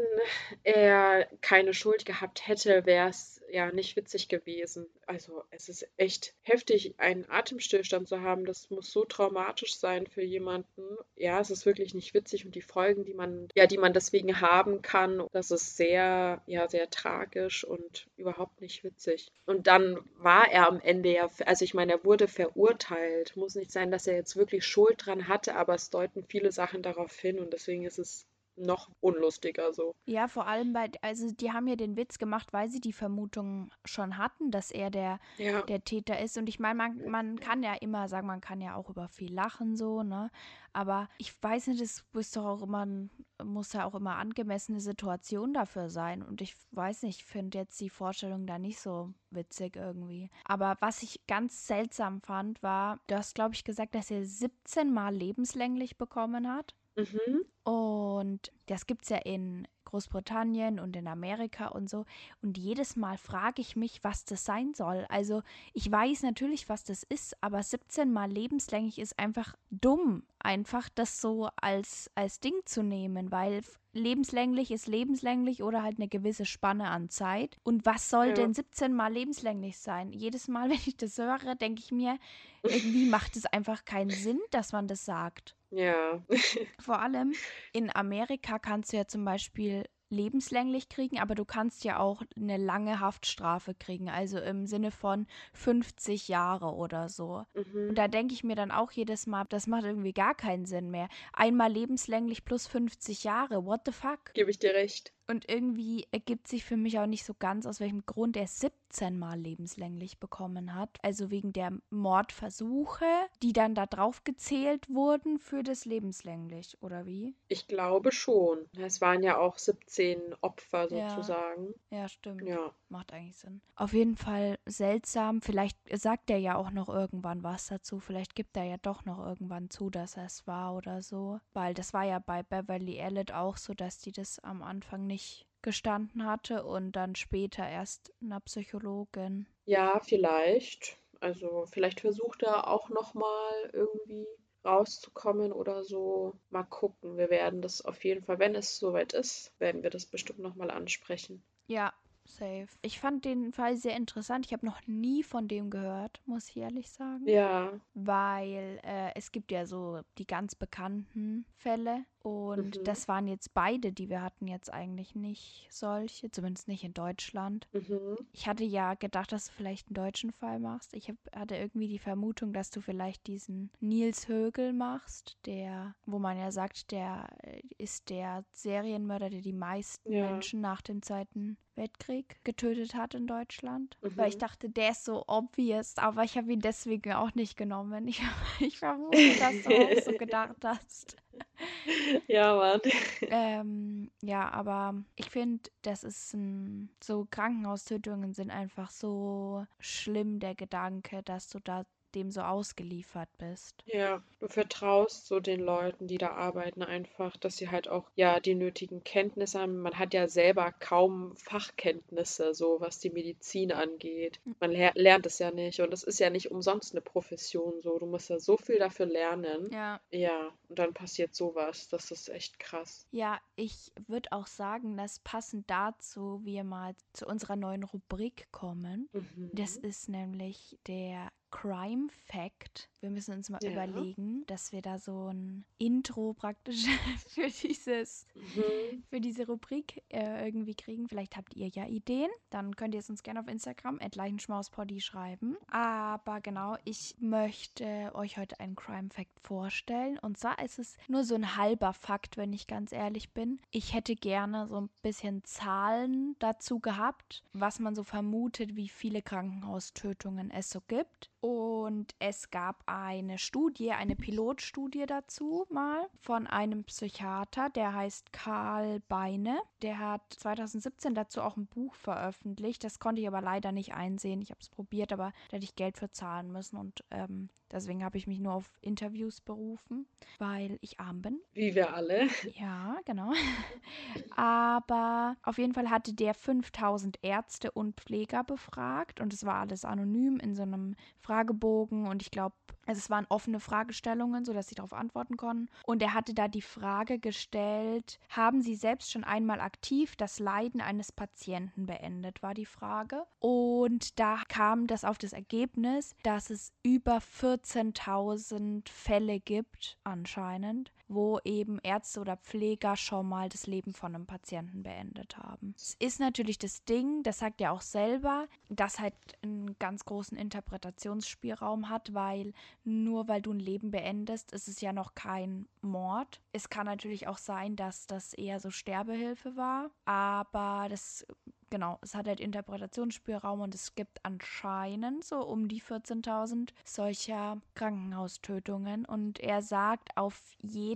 er keine Schuld gehabt hätte, wäre es ja nicht witzig gewesen. Also es ist echt heftig, einen Atemstillstand zu haben. Das muss so traumatisch sein für jemanden. Ja, es ist wirklich nicht witzig und die Folgen, die man, ja, die man deswegen haben kann, das ist sehr, ja, sehr tragisch und überhaupt nicht witzig. Und dann war er am Ende ja, also ich meine, er wurde verurteilt. Muss nicht sein, dass er jetzt wirklich Schuld dran hatte, aber es deuten viele Sachen darauf hin und deswegen ist es noch unlustiger so. Ja, vor allem bei, also die haben ja den Witz gemacht, weil sie die Vermutung schon hatten, dass er der, ja. der Täter ist. Und ich meine, man, man kann ja immer sagen, man kann ja auch über viel lachen, so, ne? Aber ich weiß nicht, es muss doch auch immer, muss ja auch immer angemessene Situation dafür sein. Und ich weiß nicht, ich finde jetzt die Vorstellung da nicht so witzig irgendwie. Aber was ich ganz seltsam fand, war, du hast, glaube ich, gesagt, dass er 17 Mal lebenslänglich bekommen hat. Mhm. Und das gibt es ja in Großbritannien und in Amerika und so. Und jedes Mal frage ich mich, was das sein soll. Also ich weiß natürlich, was das ist, aber 17 Mal lebenslänglich ist einfach dumm, einfach das so als, als Ding zu nehmen, weil lebenslänglich ist lebenslänglich oder halt eine gewisse Spanne an Zeit. Und was soll ja. denn 17 Mal lebenslänglich sein? Jedes Mal, wenn ich das höre, denke ich mir, irgendwie macht es einfach keinen Sinn, dass man das sagt. Ja. Vor allem in Amerika kannst du ja zum Beispiel lebenslänglich kriegen, aber du kannst ja auch eine lange Haftstrafe kriegen, also im Sinne von 50 Jahre oder so. Mhm. Und da denke ich mir dann auch jedes Mal, das macht irgendwie gar keinen Sinn mehr. Einmal lebenslänglich plus 50 Jahre, what the fuck? Gebe ich dir recht. Und irgendwie ergibt sich für mich auch nicht so ganz, aus welchem Grund er 17 Mal lebenslänglich bekommen hat. Also wegen der Mordversuche, die dann da drauf gezählt wurden für das lebenslänglich, oder wie? Ich glaube schon. Es waren ja auch 17 Opfer Ja. sozusagen. Ja, stimmt. Ja. Macht eigentlich Sinn. Auf jeden Fall seltsam. Vielleicht sagt er ja auch noch irgendwann was dazu. Vielleicht gibt er ja doch noch irgendwann zu, dass er es war oder so. Weil das war ja bei Beverly Elliot auch so, dass die das am Anfang nicht gestanden hatte und dann später erst einer Psychologin. Ja, vielleicht. Also vielleicht versucht er auch noch mal irgendwie rauszukommen oder so. Mal gucken. Wir werden das auf jeden Fall, wenn es soweit ist, werden wir das bestimmt noch mal ansprechen. Ja, safe. Ich fand den Fall sehr interessant. Ich habe noch nie von dem gehört, muss ich ehrlich sagen. Ja. weil äh, es gibt ja so die ganz bekannten Fälle und Mhm. das waren jetzt beide, die wir hatten jetzt eigentlich nicht solche, zumindest nicht in Deutschland. Mhm. Ich hatte ja gedacht, dass du vielleicht einen deutschen Fall machst. Ich hab, hatte irgendwie die Vermutung, dass du vielleicht diesen Nils Högel machst, der, wo man ja sagt, der äh, ist der Serienmörder, der die meisten Ja. Menschen nach dem Zweiten Weltkrieg getötet hat in Deutschland. Weil ich Mhm. dachte, der ist so obvious, aber ich habe ihn deswegen auch nicht genommen. Ich, ich vermute, dass du auch so gedacht hast. Ja, Mann. Ähm, ja, aber ich finde, das ist ein, so Krankenhaustötungen sind einfach so schlimm, der Gedanke, dass du da dem so ausgeliefert bist. Ja, du vertraust so den Leuten, die da arbeiten, einfach, dass sie halt auch ja die nötigen Kenntnisse haben. Man hat ja selber kaum Fachkenntnisse, so was die Medizin angeht. Man ler lernt es ja nicht und es ist ja nicht umsonst eine Profession so. Du musst ja so viel dafür lernen. Ja. Ja, und dann passiert sowas. Das ist echt krass. Ja, ich würde auch sagen, dass passend dazu wir mal zu unserer neuen Rubrik kommen. Mhm. Das ist nämlich der Crime Fact. Wir müssen uns mal Ja. überlegen, dass wir da so ein Intro praktisch für dieses Mhm. für diese Rubrik äh, irgendwie kriegen. Vielleicht habt ihr ja Ideen. Dann könnt ihr es uns gerne auf Instagram @leichenschmauspoddy schreiben. Aber genau, ich möchte euch heute einen Crime Fact vorstellen. Und zwar ist es nur so ein halber Fakt, wenn ich ganz ehrlich bin. Ich hätte gerne so ein bisschen Zahlen dazu gehabt, was man so vermutet, wie viele Krankenhaustötungen es so gibt. Und es gab eine Studie, eine Pilotstudie dazu mal von einem Psychiater, der heißt Karl Beine. Der hat 2017 dazu auch ein Buch veröffentlicht. Das konnte ich aber leider nicht einsehen. Ich habe es probiert, aber da hätte ich Geld für zahlen müssen und ähm, deswegen habe ich mich nur auf Interviews berufen, weil ich arm bin. Wie wir alle. Ja, genau. Aber auf jeden Fall hatte der 5000 Ärzte und Pfleger befragt und es war alles anonym in so einem Fragebogen und ich glaube, also es waren offene Fragestellungen, sodass sie darauf antworten konnten. Und er hatte da die Frage gestellt, haben Sie selbst schon einmal aktiv das Leiden eines Patienten beendet, war die Frage. Und da kam das auf das Ergebnis, dass es über 14.000 Fälle gibt, anscheinend, wo eben Ärzte oder Pfleger schon mal das Leben von einem Patienten beendet haben. Es ist natürlich das Ding, das sagt er auch selber, das halt einen ganz großen Interpretationsspielraum hat, weil nur weil du ein Leben beendest, ist es ja noch kein Mord. Es kann natürlich auch sein, dass das eher so Sterbehilfe war, aber das genau, es hat halt Interpretationsspielraum und es gibt anscheinend so um die 14.000 solcher Krankenhaustötungen. Und er sagt, auf jeden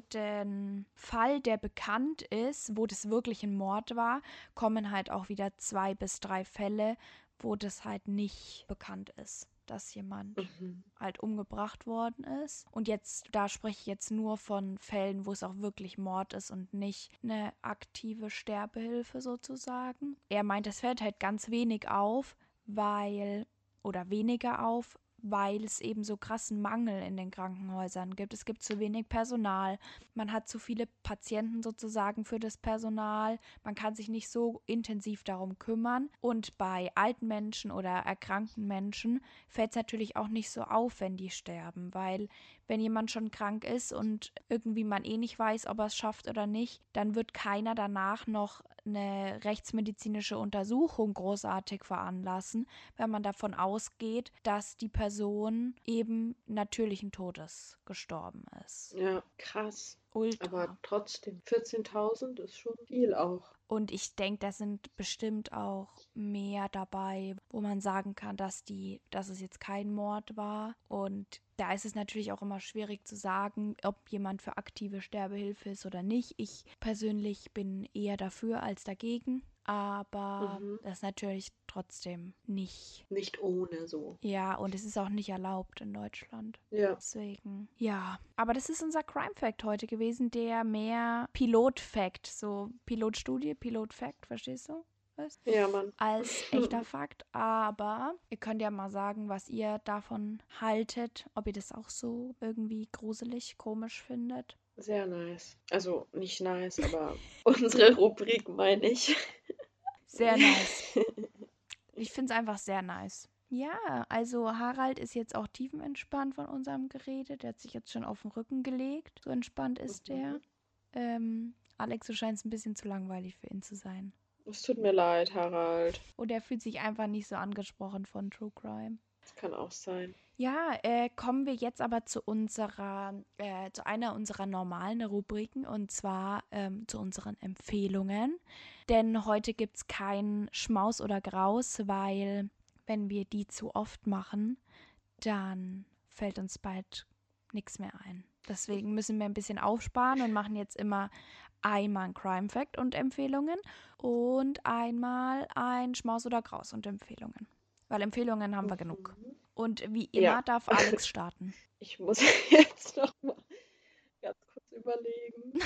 Fall, der bekannt ist, wo das wirklich ein Mord war, kommen halt auch wieder zwei bis drei Fälle, wo das halt nicht bekannt ist dass jemand Mhm. halt umgebracht worden ist. Und jetzt, da spreche ich jetzt nur von Fällen, wo es auch wirklich Mord ist und nicht eine aktive Sterbehilfe sozusagen. Er meint, es fällt halt ganz wenig auf, weil, oder weniger auf, weil es eben so krassen Mangel in den Krankenhäusern gibt. Es gibt zu wenig Personal. Man hat zu viele Patienten sozusagen für das Personal. Man kann sich nicht so intensiv darum kümmern. Und bei alten Menschen oder erkrankten Menschen fällt es natürlich auch nicht so auf, wenn die sterben, weil wenn jemand schon krank ist und irgendwie man eh nicht weiß, ob er es schafft oder nicht, dann wird keiner danach noch eine rechtsmedizinische Untersuchung großartig veranlassen, wenn man davon ausgeht, dass die Person eben natürlichen Todes gestorben ist. Ja, krass. Ultra. Aber trotzdem, 14.000 ist schon viel auch. Und ich denke, da sind bestimmt auch mehr dabei, wo man sagen kann, dass die, dass es jetzt kein Mord war. Und da ist es natürlich auch immer schwierig zu sagen, ob jemand für aktive Sterbehilfe ist oder nicht. Ich persönlich bin eher dafür als dagegen aber mhm. das ist natürlich trotzdem nicht. Nicht ohne so. Ja, und es ist auch nicht erlaubt in Deutschland. Ja. Deswegen, ja. Aber das ist unser Crime Fact heute gewesen, der mehr Pilot-Fact, so Pilotstudie, Pilot-Fact, verstehst du? Was? Ja, Mann. Als echter Fakt. Aber ihr könnt ja mal sagen, was ihr davon haltet, ob ihr das auch so irgendwie gruselig, komisch findet. Sehr nice. Also nicht nice, aber unsere Rubrik meine ich. Sehr nice. Ich finde es einfach sehr nice. Ja, also Harald ist jetzt auch tiefenentspannt von unserem Gerede. Der hat sich jetzt schon auf den Rücken gelegt. So entspannt ist mhm. der. Ähm, Alex, du scheinst ein bisschen zu langweilig für ihn zu sein. Es tut mir leid, Harald. Und er fühlt sich einfach nicht so angesprochen von True Crime. Das kann auch sein. Ja, äh, kommen wir jetzt aber zu unserer, äh, zu einer unserer normalen Rubriken und zwar ähm, zu unseren Empfehlungen. Denn heute gibt es kein Schmaus oder Graus, weil wenn wir die zu oft machen, dann fällt uns bald nichts mehr ein. Deswegen müssen wir ein bisschen aufsparen und machen jetzt immer einmal ein Crime Fact und Empfehlungen und einmal ein Schmaus oder Graus und Empfehlungen. Weil Empfehlungen haben wir mhm. genug. Und wie immer ja. darf Alex starten. Ich muss jetzt noch mal ganz kurz überlegen.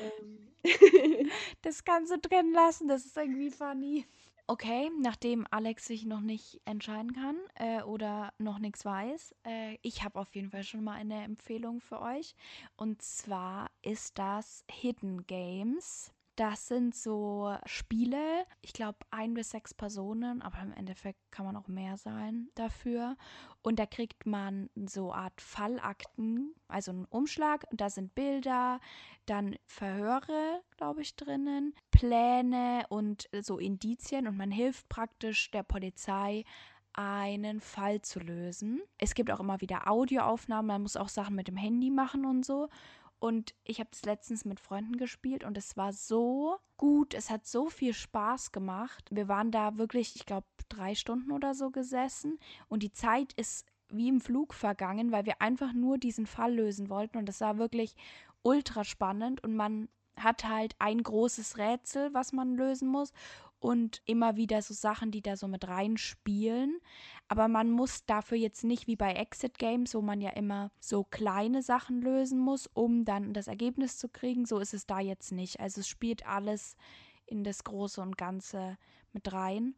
Ähm. das kannst du drin lassen, das ist irgendwie funny. Okay, nachdem Alex sich noch nicht entscheiden kann äh, oder noch nichts weiß, äh, ich habe auf jeden Fall schon mal eine Empfehlung für euch. Und zwar ist das Hidden Games. Das sind so Spiele, ich glaube ein bis sechs Personen, aber im Endeffekt kann man auch mehr sein dafür. Und da kriegt man so Art Fallakten, also einen Umschlag, und da sind Bilder, dann Verhöre, glaube ich, drinnen, Pläne und so Indizien und man hilft praktisch der Polizei einen Fall zu lösen. Es gibt auch immer wieder Audioaufnahmen, man muss auch Sachen mit dem Handy machen und so. Und ich habe es letztens mit Freunden gespielt und es war so gut. Es hat so viel Spaß gemacht. Wir waren da wirklich, ich glaube, drei Stunden oder so gesessen und die Zeit ist wie im Flug vergangen, weil wir einfach nur diesen Fall lösen wollten und es war wirklich ultra spannend und man hat halt ein großes Rätsel, was man lösen muss und immer wieder so Sachen, die da so mit reinspielen. Aber man muss dafür jetzt nicht wie bei Exit Games, wo man ja immer so kleine Sachen lösen muss, um dann das Ergebnis zu kriegen. So ist es da jetzt nicht. Also es spielt alles in das Große und Ganze mit rein.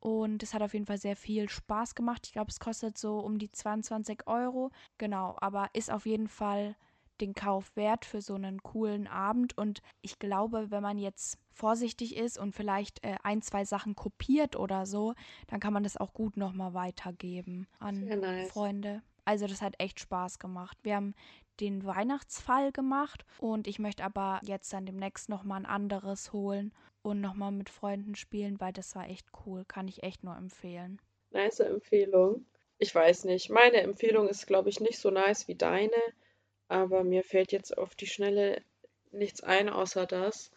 Und es hat auf jeden Fall sehr viel Spaß gemacht. Ich glaube, es kostet so um die 22 Euro. Genau, aber ist auf jeden Fall den Kauf wert für so einen coolen Abend. Und ich glaube, wenn man jetzt vorsichtig ist und vielleicht äh, ein, zwei Sachen kopiert oder so, dann kann man das auch gut nochmal weitergeben an nice. Freunde. Also das hat echt Spaß gemacht. Wir haben den Weihnachtsfall gemacht und ich möchte aber jetzt dann demnächst nochmal ein anderes holen und nochmal mit Freunden spielen, weil das war echt cool. Kann ich echt nur empfehlen. Nice Empfehlung. Ich weiß nicht. Meine Empfehlung ist, glaube ich, nicht so nice wie deine aber mir fällt jetzt auf die Schnelle nichts ein außer das,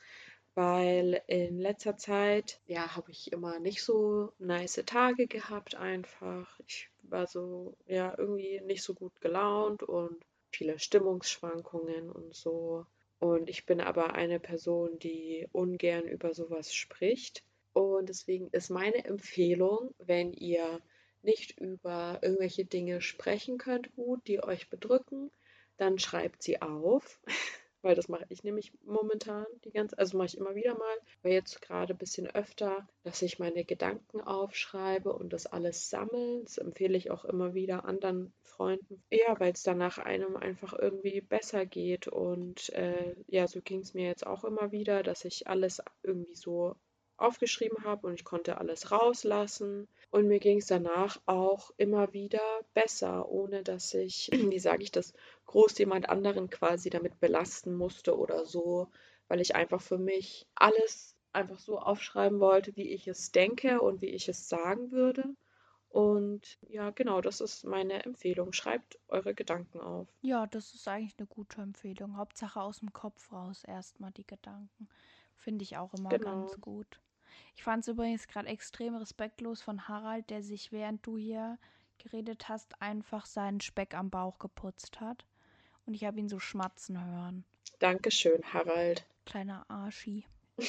weil in letzter Zeit, ja, habe ich immer nicht so nice Tage gehabt einfach. Ich war so, ja, irgendwie nicht so gut gelaunt und viele Stimmungsschwankungen und so. Und ich bin aber eine Person, die ungern über sowas spricht. Und deswegen ist meine Empfehlung, wenn ihr nicht über irgendwelche Dinge sprechen könnt, gut, die euch bedrücken, dann schreibt sie auf, weil das mache ich nämlich momentan die ganze, also mache ich immer wieder mal, weil jetzt gerade ein bisschen öfter, dass ich meine Gedanken aufschreibe und das alles sammle. Das empfehle ich auch immer wieder anderen Freunden. Ja, weil es danach einem einfach irgendwie besser geht und äh, ja, so ging es mir jetzt auch immer wieder, dass ich alles irgendwie so aufgeschrieben habe und ich konnte alles rauslassen. Und mir ging es danach auch immer wieder besser, ohne dass ich, wie sage ich das, groß jemand anderen quasi damit belasten musste oder so, weil ich einfach für mich alles einfach so aufschreiben wollte, wie ich es denke und wie ich es sagen würde. Und ja, genau, das ist meine Empfehlung. Schreibt eure Gedanken auf. Ja, das ist eigentlich eine gute Empfehlung. Hauptsache aus dem Kopf raus erstmal die Gedanken. Finde ich auch immer Genau. ganz gut. Ich fand es übrigens gerade extrem respektlos von Harald, der sich, während du hier geredet hast, einfach seinen Speck am Bauch geputzt hat. Und ich habe ihn so schmatzen hören. Dankeschön, Harald. Kleiner Arschi.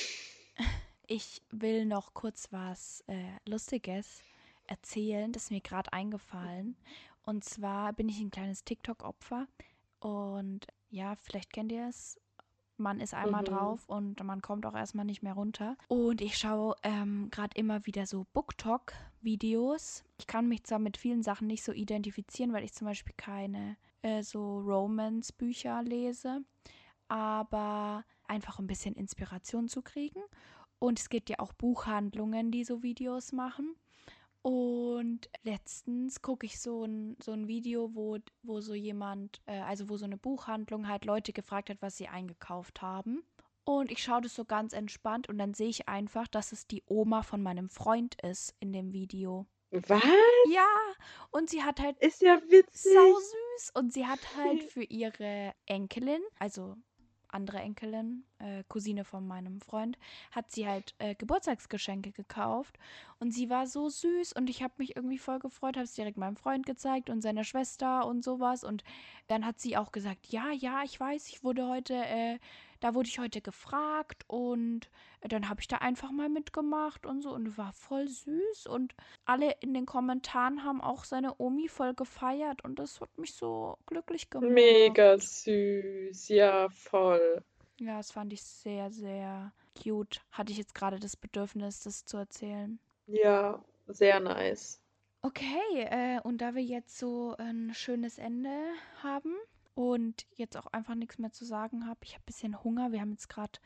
Ich will noch kurz was äh, Lustiges erzählen. Das ist mir gerade eingefallen. Und zwar bin ich ein kleines TikTok-Opfer. Und ja, vielleicht kennt ihr es. Man ist einmal Mhm. drauf und man kommt auch erstmal nicht mehr runter. Und ich schaue ähm, gerade immer wieder so BookTok-Videos. Ich kann mich zwar mit vielen Sachen nicht so identifizieren, weil ich zum Beispiel keine äh, so Romance-Bücher lese, aber einfach ein bisschen Inspiration zu kriegen. Und es gibt ja auch Buchhandlungen, die so Videos machen. Und letztens gucke ich so ein, so ein Video, wo, wo so jemand, äh, also wo so eine Buchhandlung halt Leute gefragt hat, was sie eingekauft haben. Und ich schaue das so ganz entspannt und dann sehe ich einfach, dass es die Oma von meinem Freund ist in dem Video. Was? Ja, und sie hat halt Ist ja witzig. sau süß und sie hat halt für ihre Enkelin, also andere Enkelin, äh, Cousine von meinem Freund, hat sie halt äh, Geburtstagsgeschenke gekauft und sie war so süß und ich habe mich irgendwie voll gefreut, habe es direkt meinem Freund gezeigt und seiner Schwester und sowas und dann hat sie auch gesagt, ja, ja, ich weiß, ich wurde heute, äh, da wurde ich heute gefragt und dann habe ich da einfach mal mitgemacht und so und war voll süß und alle in den Kommentaren haben auch seine Omi voll gefeiert und das hat mich so glücklich gemacht. Mega süß. Ja, voll. Ja, das fand ich sehr, sehr cute. Hatte ich jetzt gerade das Bedürfnis, das zu erzählen. Ja, sehr nice. Okay, äh, und da wir jetzt so ein schönes Ende haben und jetzt auch einfach nichts mehr zu sagen habe, ich habe ein bisschen Hunger. Wir haben jetzt gerade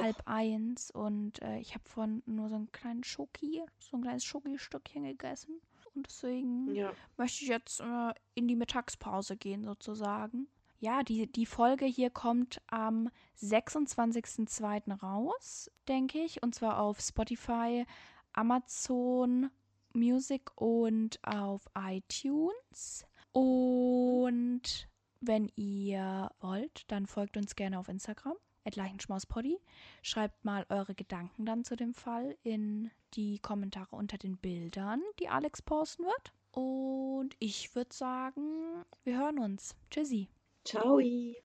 halb eins und äh, ich habe vorhin nur so einen kleinen Schoki, so ein kleines Schoki-Stückchen gegessen. Und deswegen Ja. möchte ich jetzt äh, in die Mittagspause gehen, sozusagen. Ja, die, die Folge hier kommt am 26.02. raus, denke ich. Und zwar auf Spotify, Amazon Music und auf iTunes. Und wenn ihr wollt, dann folgt uns gerne auf Instagram, Leichenschmauspoddy. Schreibt mal eure Gedanken dann zu dem Fall in die Kommentare unter den Bildern, die Alex posten wird. Und ich würde sagen, wir hören uns. Tschüssi. Ciao.